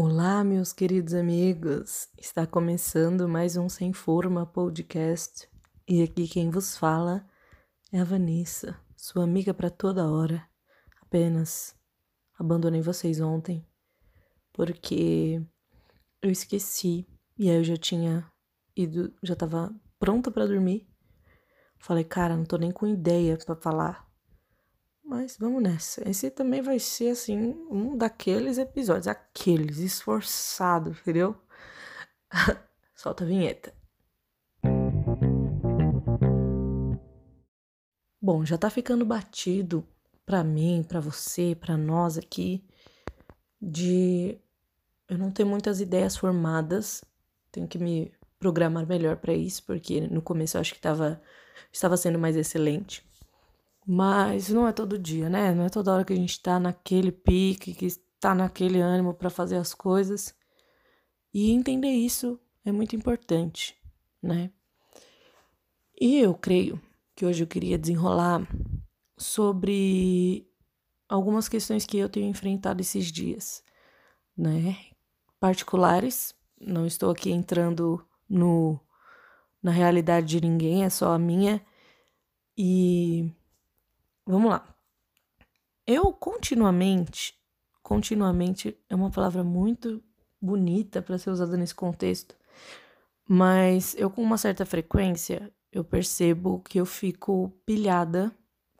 Olá, meus queridos amigos! Está começando mais um Sem Forma podcast e aqui quem vos fala é a Vanessa, sua amiga para toda hora. Apenas abandonei vocês ontem porque eu esqueci e aí eu já tinha ido, já estava pronta para dormir. Falei, cara, não tô nem com ideia para falar mas vamos nessa. Esse também vai ser, assim, um daqueles episódios, aqueles, esforçado, entendeu? Solta a vinheta. Bom, já tá ficando batido para mim, para você, para nós aqui, de eu não ter muitas ideias formadas. Tenho que me programar melhor para isso, porque no começo eu acho que tava, estava sendo mais excelente. Mas não é todo dia, né? Não é toda hora que a gente tá naquele pique, que está naquele ânimo para fazer as coisas. E entender isso é muito importante, né? E eu creio que hoje eu queria desenrolar sobre algumas questões que eu tenho enfrentado esses dias, né? Particulares, não estou aqui entrando no na realidade de ninguém, é só a minha. E Vamos lá. Eu continuamente, continuamente é uma palavra muito bonita para ser usada nesse contexto, mas eu com uma certa frequência eu percebo que eu fico pilhada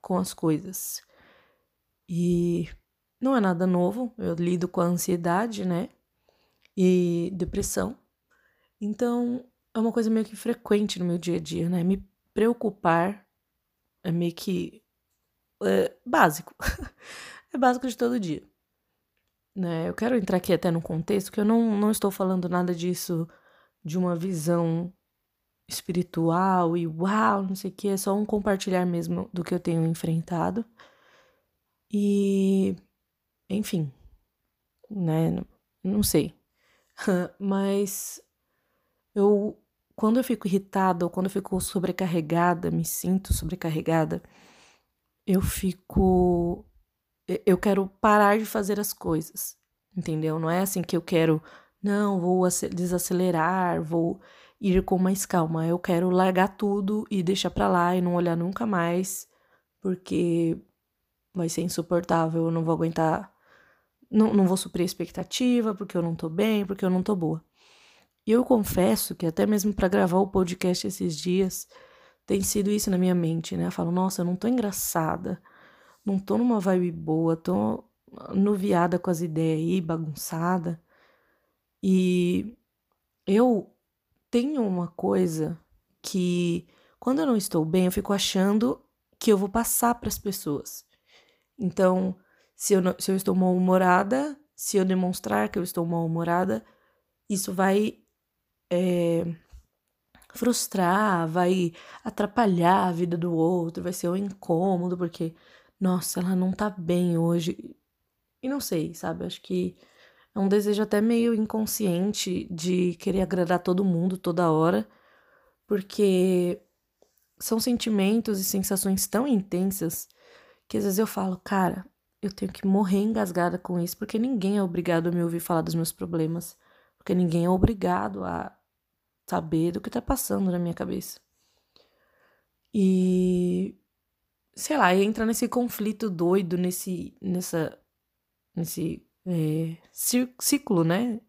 com as coisas. E não é nada novo, eu lido com a ansiedade, né? E depressão. Então, é uma coisa meio que frequente no meu dia a dia, né? Me preocupar é meio que é, básico. é básico de todo dia. Né? Eu quero entrar aqui até no contexto que eu não, não estou falando nada disso de uma visão espiritual e uau, não sei o que, é só um compartilhar mesmo do que eu tenho enfrentado. E, enfim, né, não, não sei. Mas eu, quando eu fico irritada ou quando eu fico sobrecarregada, me sinto sobrecarregada, eu fico. Eu quero parar de fazer as coisas, entendeu? Não é assim que eu quero, não, vou desacelerar, vou ir com mais calma. Eu quero largar tudo e deixar pra lá e não olhar nunca mais, porque vai ser insuportável, eu não vou aguentar. Não, não vou suprir a expectativa, porque eu não tô bem, porque eu não tô boa. E eu confesso que até mesmo para gravar o podcast esses dias, tem sido isso na minha mente, né? Eu falo, nossa, eu não tô engraçada, não tô numa vibe boa, tô nuviada com as ideias aí, bagunçada. E eu tenho uma coisa que quando eu não estou bem, eu fico achando que eu vou passar para as pessoas. Então, se eu, não, se eu estou mal-humorada, se eu demonstrar que eu estou mal-humorada, isso vai é, frustrar, vai atrapalhar a vida do outro, vai ser um incômodo, porque, nossa, ela não tá bem hoje. E não sei, sabe? Acho que é um desejo até meio inconsciente de querer agradar todo mundo toda hora, porque são sentimentos e sensações tão intensas que às vezes eu falo, cara, eu tenho que morrer engasgada com isso, porque ninguém é obrigado a me ouvir falar dos meus problemas, porque ninguém é obrigado a saber do que tá passando na minha cabeça. E sei lá, entra nesse conflito doido, nesse nessa nesse é, ciclo, né?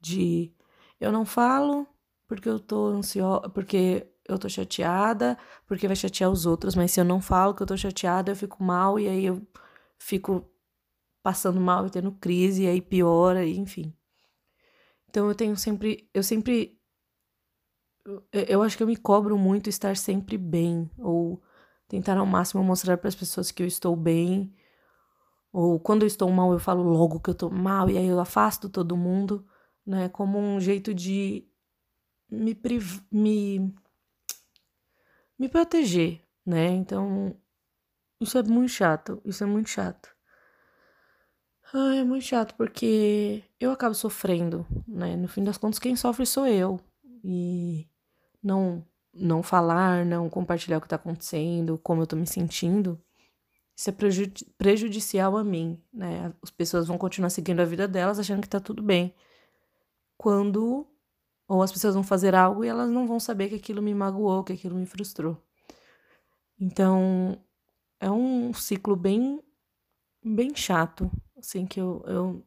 De eu não falo porque eu tô ansiosa, porque eu tô chateada, porque vai chatear os outros, mas se eu não falo que eu tô chateada, eu fico mal e aí eu fico passando mal e tendo crise e aí piora, enfim. Então eu tenho sempre, eu sempre eu acho que eu me cobro muito estar sempre bem, ou tentar ao máximo mostrar para as pessoas que eu estou bem, ou quando eu estou mal eu falo logo que eu estou mal e aí eu afasto todo mundo, né, como um jeito de me priv me me proteger, né? Então, isso é muito chato, isso é muito chato. Ai, é muito chato porque eu acabo sofrendo, né? No fim das contas, quem sofre sou eu. E não não falar, não compartilhar o que tá acontecendo, como eu tô me sentindo, isso é prejudici prejudicial a mim, né? As pessoas vão continuar seguindo a vida delas achando que tá tudo bem. Quando ou as pessoas vão fazer algo e elas não vão saber que aquilo me magoou, que aquilo me frustrou. Então, é um ciclo bem bem chato, assim que eu, eu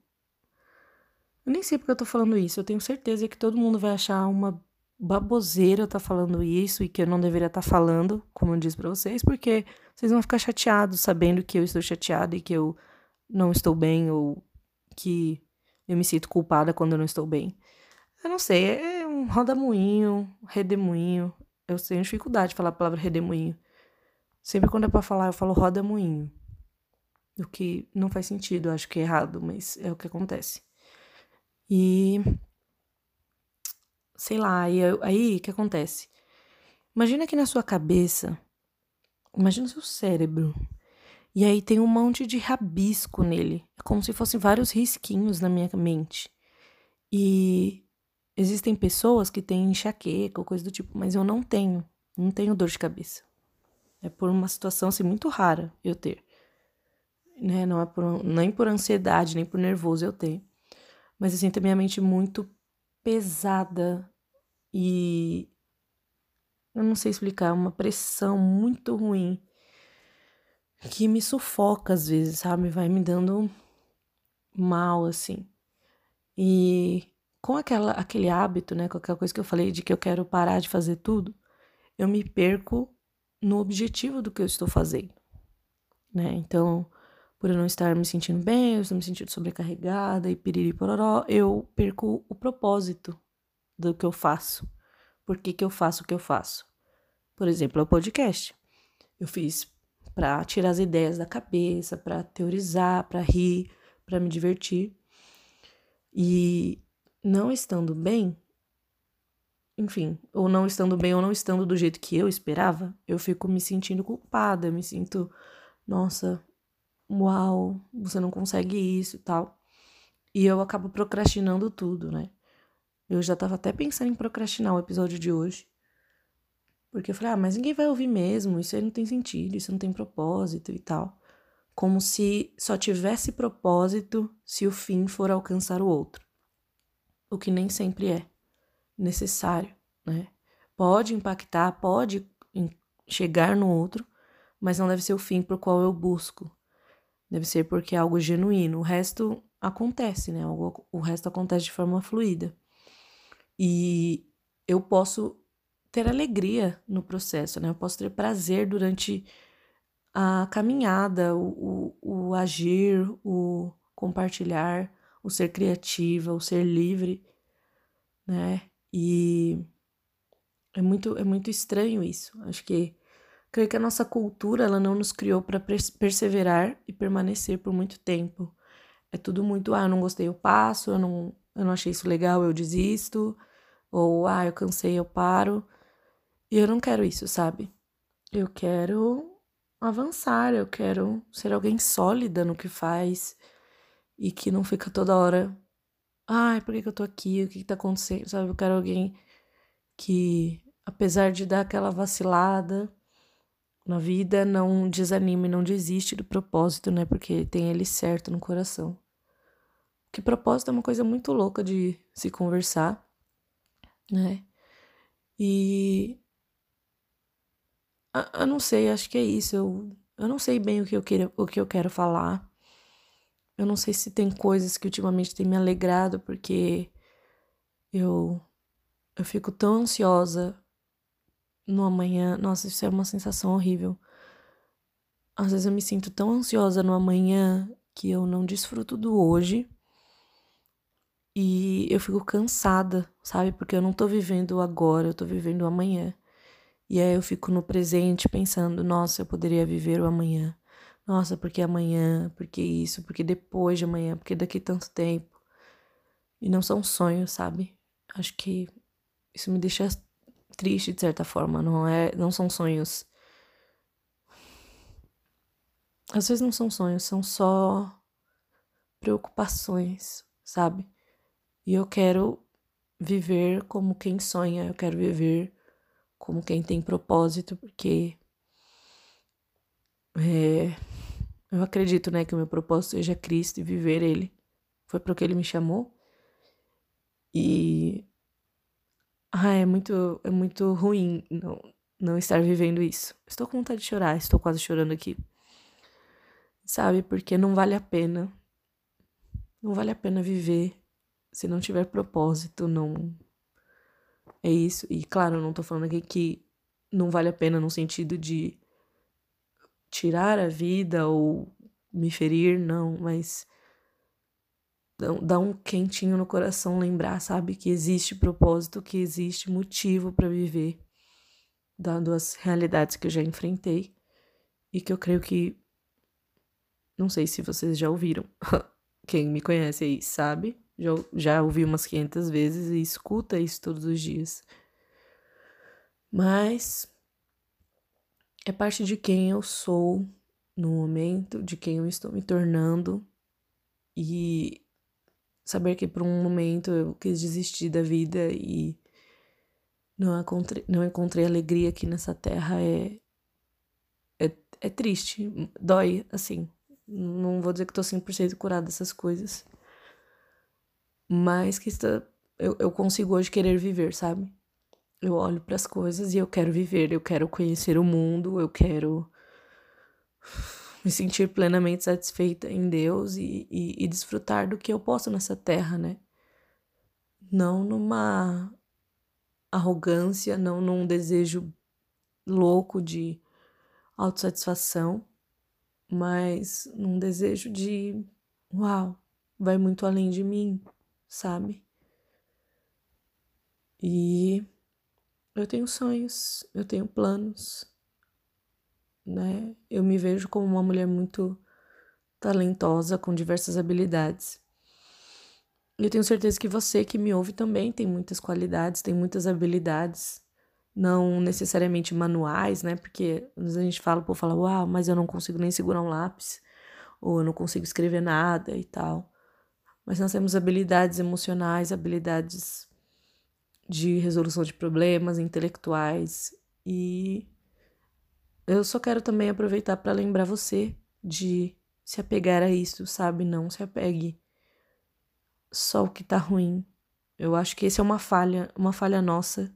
eu nem sei porque eu tô falando isso. Eu tenho certeza que todo mundo vai achar uma baboseira eu tá falando isso e que eu não deveria estar tá falando, como eu disse para vocês, porque vocês vão ficar chateados sabendo que eu estou chateada e que eu não estou bem ou que eu me sinto culpada quando eu não estou bem. Eu não sei, é um rodamuinho, redemoinho. Eu tenho dificuldade de falar a palavra redemoinho. Sempre quando é para falar, eu falo rodamuinho. O que não faz sentido, eu acho que é errado, mas é o que acontece. E sei lá, e aí o que acontece? Imagina que na sua cabeça, imagina o seu cérebro, e aí tem um monte de rabisco nele, é como se fossem vários risquinhos na minha mente. E existem pessoas que têm enxaqueca ou coisa do tipo, mas eu não tenho, não tenho dor de cabeça. É por uma situação assim muito rara eu ter. Né? Não é por, nem por ansiedade, nem por nervoso eu tenho. Mas eu sinto a minha mente muito pesada e eu não sei explicar, uma pressão muito ruim que me sufoca às vezes, sabe? Vai me dando mal assim. E com aquela, aquele hábito, né, com aquela coisa que eu falei de que eu quero parar de fazer tudo, eu me perco no objetivo do que eu estou fazendo, né? Então, por eu não estar me sentindo bem, eu estou me sentindo sobrecarregada e piriri pororó, eu perco o propósito do que eu faço. Por que, que eu faço o que eu faço? Por exemplo, é o podcast. Eu fiz para tirar as ideias da cabeça, para teorizar, para rir, para me divertir. E não estando bem, enfim, ou não estando bem ou não estando do jeito que eu esperava, eu fico me sentindo culpada, me sinto, nossa, uau, você não consegue isso e tal. E eu acabo procrastinando tudo, né? Eu já tava até pensando em procrastinar o episódio de hoje. Porque eu falei, ah, mas ninguém vai ouvir mesmo, isso aí não tem sentido, isso não tem propósito e tal. Como se só tivesse propósito se o fim for alcançar o outro. O que nem sempre é necessário, né? Pode impactar, pode chegar no outro, mas não deve ser o fim por qual eu busco. Deve ser porque é algo genuíno. O resto acontece, né? O resto acontece de forma fluida. E eu posso ter alegria no processo, né? Eu posso ter prazer durante a caminhada, o, o, o agir, o compartilhar, o ser criativa, o ser livre, né? E é muito, é muito estranho isso. Acho que creio que a nossa cultura ela não nos criou para perseverar e permanecer por muito tempo. É tudo muito, ah, eu não gostei, eu passo, eu não, eu não achei isso legal, eu desisto, ou ah, eu cansei, eu paro. E eu não quero isso, sabe? Eu quero avançar, eu quero ser alguém sólida no que faz e que não fica toda hora, ai, por que, que eu tô aqui? O que, que tá acontecendo? Sabe? Eu quero alguém que, apesar de dar aquela vacilada na vida, não desanime, não desiste do propósito, né? Porque tem ele certo no coração. Que propósito é uma coisa muito louca de se conversar né? E eu não sei, acho que é isso. Eu, eu não sei bem o que eu quero, o que eu quero falar. Eu não sei se tem coisas que ultimamente tem me alegrado, porque eu eu fico tão ansiosa no amanhã. Nossa, isso é uma sensação horrível. Às vezes eu me sinto tão ansiosa no amanhã que eu não desfruto do hoje e eu fico cansada, sabe? Porque eu não tô vivendo agora, eu tô vivendo amanhã. E aí eu fico no presente pensando, nossa, eu poderia viver o amanhã. Nossa, porque amanhã, porque isso, porque depois de amanhã, porque daqui tanto tempo. E não são sonhos, sabe? Acho que isso me deixa triste de certa forma, não é, não são sonhos. Às vezes não são sonhos, são só preocupações, sabe? E eu quero viver como quem sonha, eu quero viver como quem tem propósito, porque é, eu acredito, né, que o meu propósito seja Cristo e viver Ele. Foi para o que Ele me chamou. E ah, é muito, é muito ruim não, não estar vivendo isso. Estou com vontade de chorar, estou quase chorando aqui. Sabe? Porque não vale a pena. Não vale a pena viver se não tiver propósito, não. É isso. E claro, não tô falando aqui que não vale a pena no sentido de tirar a vida ou me ferir, não, mas dá um quentinho no coração lembrar, sabe, que existe propósito, que existe motivo para viver, dado as realidades que eu já enfrentei e que eu creio que não sei se vocês já ouviram. Quem me conhece aí sabe, já, já ouvi umas 500 vezes e escuta isso todos os dias. Mas é parte de quem eu sou no momento, de quem eu estou me tornando e saber que por um momento eu quis desistir da vida e não encontrei, não encontrei alegria aqui nessa terra é, é, é triste, dói, assim. Não vou dizer que tô 100% curada dessas coisas, mas que está, eu, eu consigo hoje querer viver, sabe? Eu olho para as coisas e eu quero viver, eu quero conhecer o mundo, eu quero me sentir plenamente satisfeita em Deus e, e, e desfrutar do que eu posso nessa terra, né? Não numa arrogância, não num desejo louco de autossatisfação, mas num desejo de uau, vai muito além de mim, sabe? E eu tenho sonhos, eu tenho planos, né? Eu me vejo como uma mulher muito talentosa, com diversas habilidades. E eu tenho certeza que você que me ouve também tem muitas qualidades, tem muitas habilidades, não necessariamente manuais, né? Porque às vezes a gente fala, pô, fala, uau, mas eu não consigo nem segurar um lápis, ou eu não consigo escrever nada e tal. Mas nós temos habilidades emocionais, habilidades de resolução de problemas intelectuais e eu só quero também aproveitar para lembrar você de se apegar a isso, sabe? Não se apegue só o que tá ruim. Eu acho que esse é uma falha, uma falha nossa.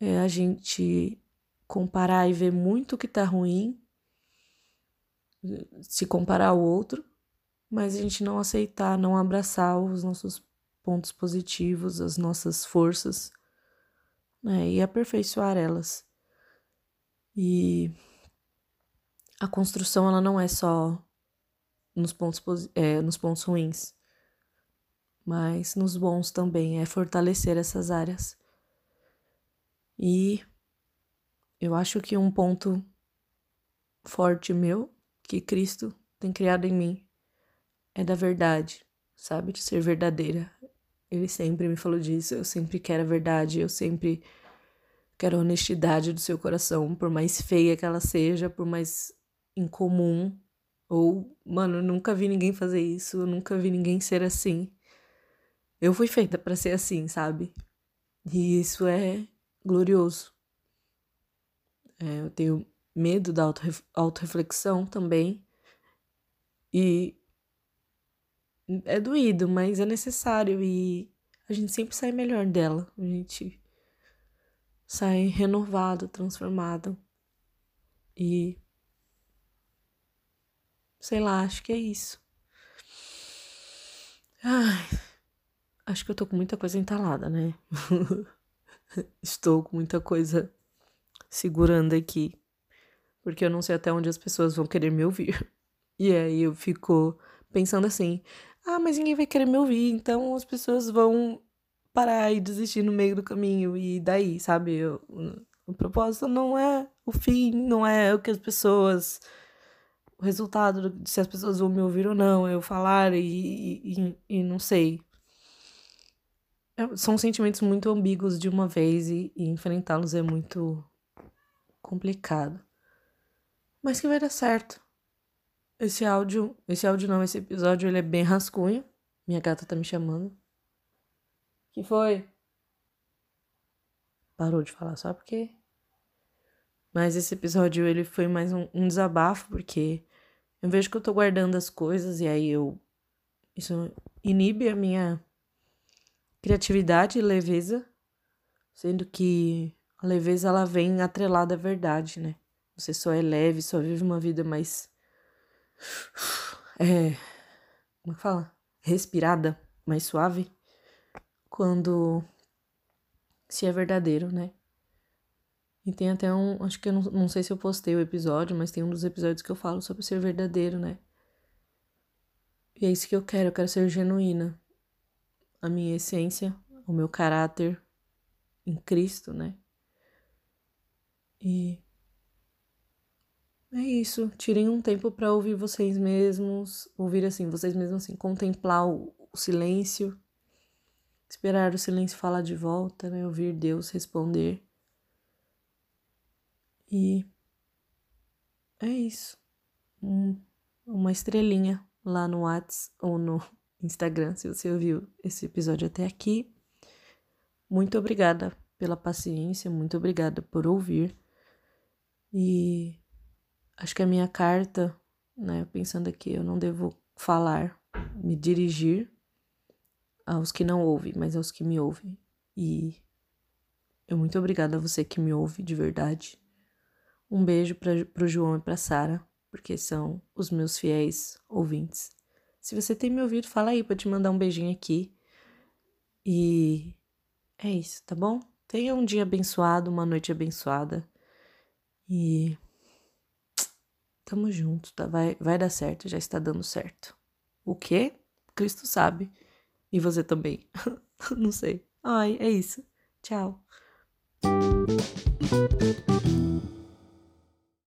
É a gente comparar e ver muito o que tá ruim, se comparar ao outro, mas a gente não aceitar, não abraçar os nossos pontos positivos, as nossas forças, né? E aperfeiçoar elas. E a construção ela não é só nos pontos, é, nos pontos ruins, mas nos bons também, é fortalecer essas áreas. E eu acho que um ponto forte meu que Cristo tem criado em mim é da verdade, sabe? De ser verdadeira. Ele sempre me falou disso, eu sempre quero a verdade, eu sempre Quero a honestidade do seu coração, por mais feia que ela seja, por mais incomum. Ou, mano, eu nunca vi ninguém fazer isso, eu nunca vi ninguém ser assim. Eu fui feita para ser assim, sabe? E isso é glorioso. É, eu tenho medo da autorreflexão também. E é doído, mas é necessário e a gente sempre sai melhor dela. A gente sai renovado, transformado. E sei lá, acho que é isso. Ai, acho que eu tô com muita coisa entalada, né? Estou com muita coisa segurando aqui, porque eu não sei até onde as pessoas vão querer me ouvir. E aí eu fico pensando assim: ah, mas ninguém vai querer me ouvir, então as pessoas vão parar e desistir no meio do caminho. E daí, sabe? o, o propósito não é o fim, não é o que as pessoas. O resultado de se as pessoas vão me ouvir ou não, eu falar e, e, e não sei. É, são sentimentos muito ambíguos de uma vez e, e enfrentá-los é muito complicado. Mas que vai dar certo. Esse áudio, esse áudio não, esse episódio ele é bem rascunho. Minha gata tá me chamando. Que foi? Parou de falar só porque. Mas esse episódio ele foi mais um, um desabafo, porque Eu vejo que eu tô guardando as coisas e aí eu. Isso inibe a minha criatividade e leveza, sendo que a leveza ela vem atrelada à verdade, né? Você só é leve, só vive uma vida mais. É. Como é que fala? Respirada, mais suave, quando se é verdadeiro, né? E tem até um. Acho que eu não, não sei se eu postei o episódio, mas tem um dos episódios que eu falo sobre ser verdadeiro, né? E é isso que eu quero, eu quero ser genuína. A minha essência, o meu caráter em Cristo, né? E é isso. Tirem um tempo para ouvir vocês mesmos, ouvir assim, vocês mesmos assim, contemplar o, o silêncio, esperar o silêncio falar de volta, né? Ouvir Deus responder. E é isso. Um, uma estrelinha lá no Whats ou no Instagram, se você ouviu esse episódio até aqui. Muito obrigada pela paciência, muito obrigada por ouvir. E acho que a minha carta, né, pensando aqui, eu não devo falar, me dirigir aos que não ouvem, mas aos que me ouvem. E eu muito obrigada a você que me ouve de verdade. Um beijo para o João e para Sara, porque são os meus fiéis ouvintes. Se você tem me ouvido, fala aí para te mandar um beijinho aqui. E é isso, tá bom? Tenha um dia abençoado, uma noite abençoada. E tamo junto, tá? Vai, vai dar certo, já está dando certo. O quê? Cristo sabe. E você também. Não sei. Ai, é isso. Tchau.